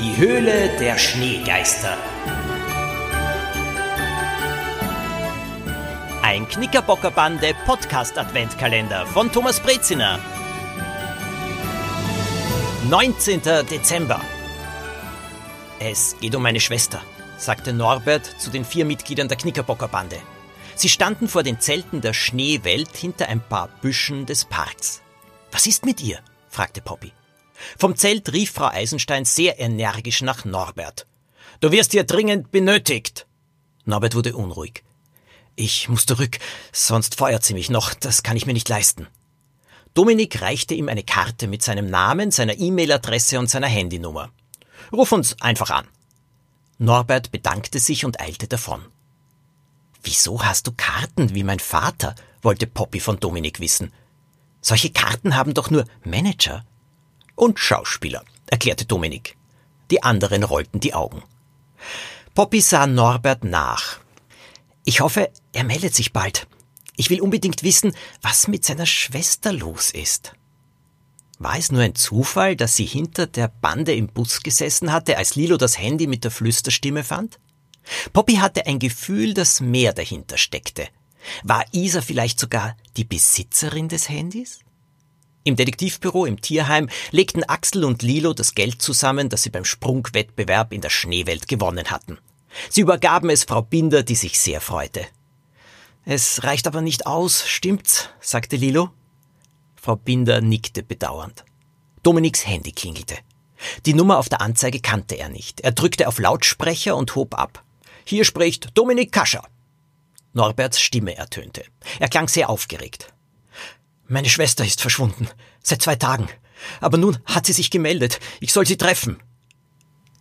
Die Höhle der Schneegeister. Ein Knickerbockerbande Podcast Adventkalender von Thomas Breziner. 19. Dezember. Es geht um meine Schwester, sagte Norbert zu den vier Mitgliedern der Knickerbockerbande. Sie standen vor den Zelten der Schneewelt hinter ein paar Büschen des Parks. Was ist mit ihr? fragte Poppy. Vom Zelt rief Frau Eisenstein sehr energisch nach Norbert. Du wirst hier dringend benötigt. Norbert wurde unruhig. Ich muss zurück, sonst feuert sie mich noch, das kann ich mir nicht leisten. Dominik reichte ihm eine Karte mit seinem Namen, seiner E-Mail-Adresse und seiner Handynummer. Ruf uns einfach an. Norbert bedankte sich und eilte davon. Wieso hast du Karten wie mein Vater? wollte Poppy von Dominik wissen. Solche Karten haben doch nur Manager und Schauspieler, erklärte Dominik. Die anderen rollten die Augen. Poppy sah Norbert nach. Ich hoffe, er meldet sich bald. Ich will unbedingt wissen, was mit seiner Schwester los ist. War es nur ein Zufall, dass sie hinter der Bande im Bus gesessen hatte, als Lilo das Handy mit der Flüsterstimme fand? Poppy hatte ein Gefühl, dass mehr dahinter steckte. War Isa vielleicht sogar die Besitzerin des Handys? Im Detektivbüro im Tierheim legten Axel und Lilo das Geld zusammen, das sie beim Sprungwettbewerb in der Schneewelt gewonnen hatten. Sie übergaben es Frau Binder, die sich sehr freute. Es reicht aber nicht aus, stimmt's? sagte Lilo. Frau Binder nickte bedauernd. Dominiks Handy klingelte. Die Nummer auf der Anzeige kannte er nicht. Er drückte auf Lautsprecher und hob ab. Hier spricht Dominik Kascher. Norberts Stimme ertönte. Er klang sehr aufgeregt. Meine Schwester ist verschwunden. Seit zwei Tagen. Aber nun hat sie sich gemeldet. Ich soll sie treffen.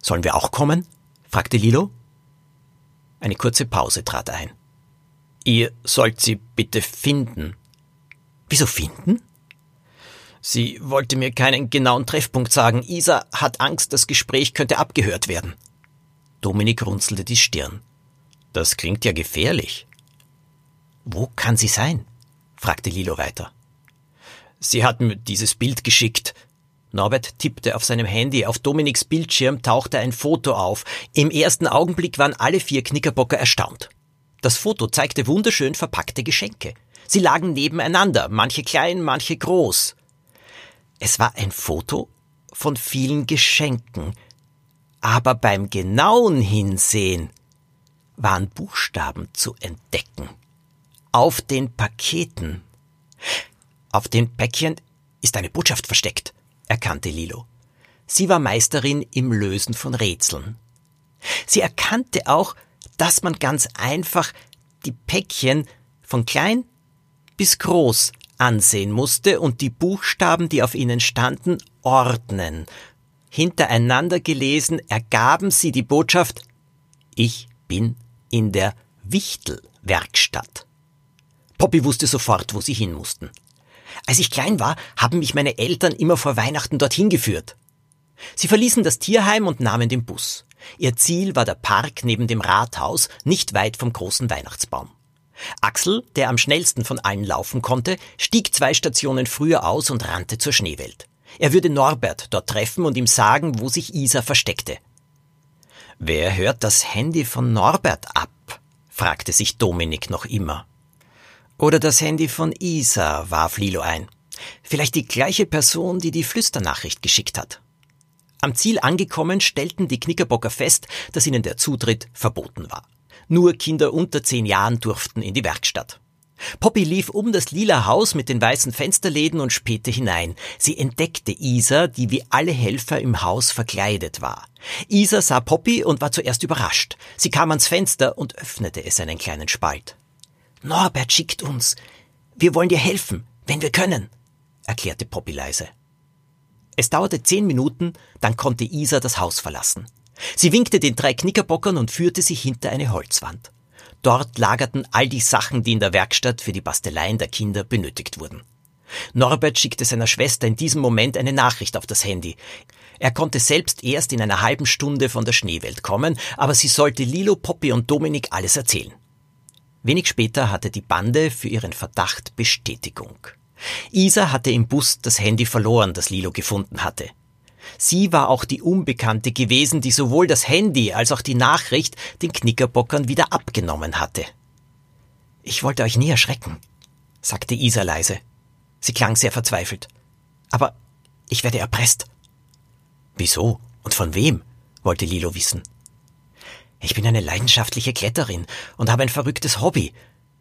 Sollen wir auch kommen? fragte Lilo. Eine kurze Pause trat ein. Ihr sollt sie bitte finden. Wieso finden? Sie wollte mir keinen genauen Treffpunkt sagen. Isa hat Angst, das Gespräch könnte abgehört werden. Dominik runzelte die Stirn. Das klingt ja gefährlich. Wo kann sie sein? fragte Lilo weiter. Sie hat mir dieses Bild geschickt. Norbert tippte auf seinem Handy. Auf Dominiks Bildschirm tauchte ein Foto auf. Im ersten Augenblick waren alle vier Knickerbocker erstaunt. Das Foto zeigte wunderschön verpackte Geschenke. Sie lagen nebeneinander, manche klein, manche groß. Es war ein Foto von vielen Geschenken. Aber beim genauen Hinsehen waren Buchstaben zu entdecken. Auf den Paketen. Auf den Päckchen ist eine Botschaft versteckt, erkannte Lilo. Sie war Meisterin im Lösen von Rätseln. Sie erkannte auch, dass man ganz einfach die Päckchen von klein bis groß ansehen musste und die Buchstaben, die auf ihnen standen, ordnen. Hintereinander gelesen ergaben sie die Botschaft Ich bin in der Wichtelwerkstatt. Poppy wusste sofort, wo sie hin mussten. Als ich klein war, haben mich meine Eltern immer vor Weihnachten dorthin geführt. Sie verließen das Tierheim und nahmen den Bus. Ihr Ziel war der Park neben dem Rathaus, nicht weit vom großen Weihnachtsbaum. Axel, der am schnellsten von allen laufen konnte, stieg zwei Stationen früher aus und rannte zur Schneewelt. Er würde Norbert dort treffen und ihm sagen, wo sich Isa versteckte. Wer hört das Handy von Norbert ab? fragte sich Dominik noch immer. Oder das Handy von Isa, warf Lilo ein. Vielleicht die gleiche Person, die die Flüsternachricht geschickt hat. Am Ziel angekommen stellten die Knickerbocker fest, dass ihnen der Zutritt verboten war. Nur Kinder unter zehn Jahren durften in die Werkstatt. Poppy lief um das lila Haus mit den weißen Fensterläden und spähte hinein. Sie entdeckte Isa, die wie alle Helfer im Haus verkleidet war. Isa sah Poppy und war zuerst überrascht. Sie kam ans Fenster und öffnete es einen kleinen Spalt. Norbert schickt uns. Wir wollen dir helfen, wenn wir können, erklärte Poppy leise. Es dauerte zehn Minuten, dann konnte Isa das Haus verlassen. Sie winkte den drei Knickerbockern und führte sie hinter eine Holzwand. Dort lagerten all die Sachen, die in der Werkstatt für die Basteleien der Kinder benötigt wurden. Norbert schickte seiner Schwester in diesem Moment eine Nachricht auf das Handy. Er konnte selbst erst in einer halben Stunde von der Schneewelt kommen, aber sie sollte Lilo, Poppy und Dominik alles erzählen. Wenig später hatte die Bande für ihren Verdacht Bestätigung. Isa hatte im Bus das Handy verloren, das Lilo gefunden hatte. Sie war auch die Unbekannte gewesen, die sowohl das Handy als auch die Nachricht den Knickerbockern wieder abgenommen hatte. Ich wollte euch nie erschrecken, sagte Isa leise. Sie klang sehr verzweifelt. Aber ich werde erpresst. Wieso? Und von wem? wollte Lilo wissen. Ich bin eine leidenschaftliche Kletterin und habe ein verrücktes Hobby.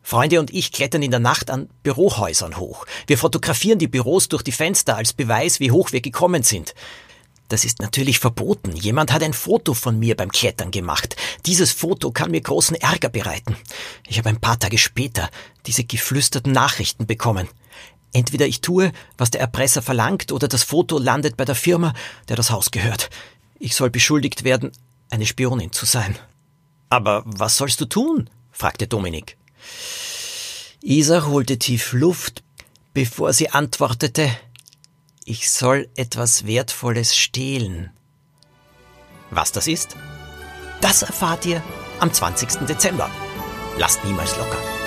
Freunde und ich klettern in der Nacht an Bürohäusern hoch. Wir fotografieren die Büros durch die Fenster als Beweis, wie hoch wir gekommen sind. Das ist natürlich verboten. Jemand hat ein Foto von mir beim Klettern gemacht. Dieses Foto kann mir großen Ärger bereiten. Ich habe ein paar Tage später diese geflüsterten Nachrichten bekommen. Entweder ich tue, was der Erpresser verlangt, oder das Foto landet bei der Firma, der das Haus gehört. Ich soll beschuldigt werden, eine Spionin zu sein. Aber was sollst du tun? fragte Dominik. Isa holte tief Luft, bevor sie antwortete, ich soll etwas Wertvolles stehlen. Was das ist? Das erfahrt ihr am 20. Dezember. Lasst niemals locker.